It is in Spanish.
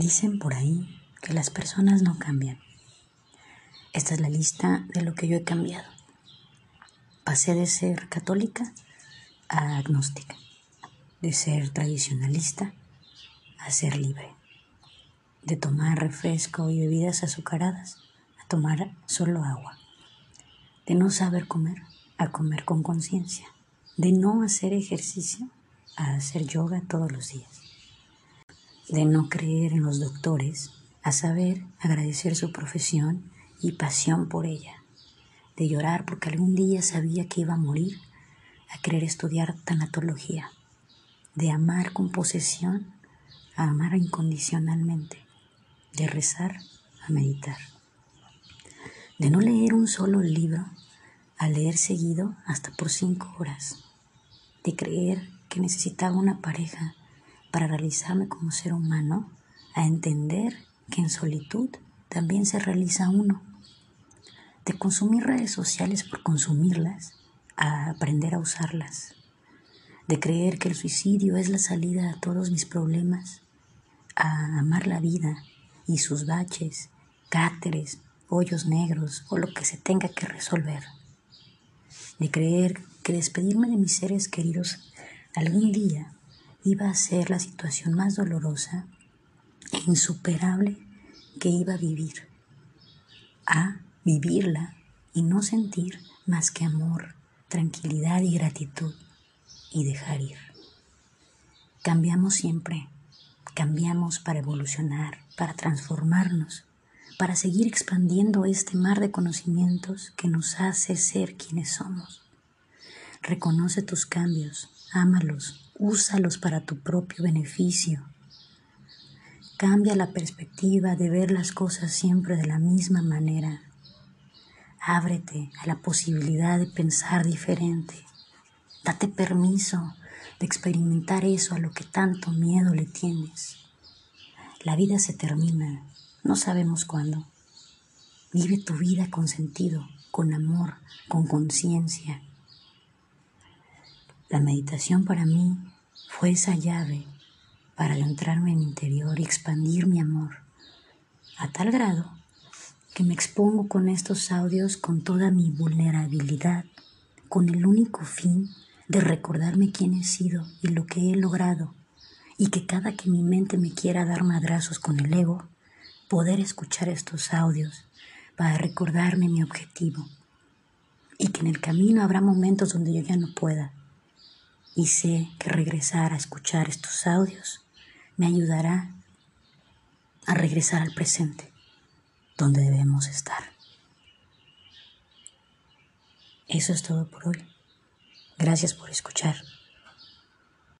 Dicen por ahí que las personas no cambian. Esta es la lista de lo que yo he cambiado. Pasé de ser católica a agnóstica, de ser tradicionalista a ser libre, de tomar refresco y bebidas azucaradas a tomar solo agua, de no saber comer a comer con conciencia, de no hacer ejercicio a hacer yoga todos los días, de no creer en los doctores a saber agradecer su profesión y pasión por ella, de llorar porque algún día sabía que iba a morir, a querer estudiar tanatología, de amar con posesión a amar incondicionalmente, de rezar a meditar, de no leer un solo libro a leer seguido hasta por cinco horas, de creer que necesitaba una pareja para realizarme como ser humano, a entender que en solitud también se realiza uno. De consumir redes sociales por consumirlas a aprender a usarlas, de creer que el suicidio es la salida a todos mis problemas, a amar la vida y sus baches, cáteres, hoyos negros o lo que se tenga que resolver, de creer que despedirme de mis seres queridos algún día iba a ser la situación más dolorosa e insuperable que iba a vivir, a vivirla y no sentir más que amor, tranquilidad y gratitud y dejar ir. Cambiamos siempre, cambiamos para evolucionar, para transformarnos, para seguir expandiendo este mar de conocimientos que nos hace ser quienes somos. Reconoce tus cambios, ámalos, úsalos para tu propio beneficio. Cambia la perspectiva de ver las cosas siempre de la misma manera Ábrete a la posibilidad de pensar diferente. Date permiso de experimentar eso a lo que tanto miedo le tienes. La vida se termina, no sabemos cuándo. Vive tu vida con sentido, con amor, con conciencia. La meditación para mí fue esa llave para adentrarme en mi interior y expandir mi amor a tal grado que me expongo con estos audios con toda mi vulnerabilidad, con el único fin de recordarme quién he sido y lo que he logrado, y que cada que mi mente me quiera dar madrazos con el ego, poder escuchar estos audios para recordarme mi objetivo, y que en el camino habrá momentos donde yo ya no pueda, y sé que regresar a escuchar estos audios me ayudará a regresar al presente donde debemos estar. Eso es todo por hoy. Gracias por escuchar.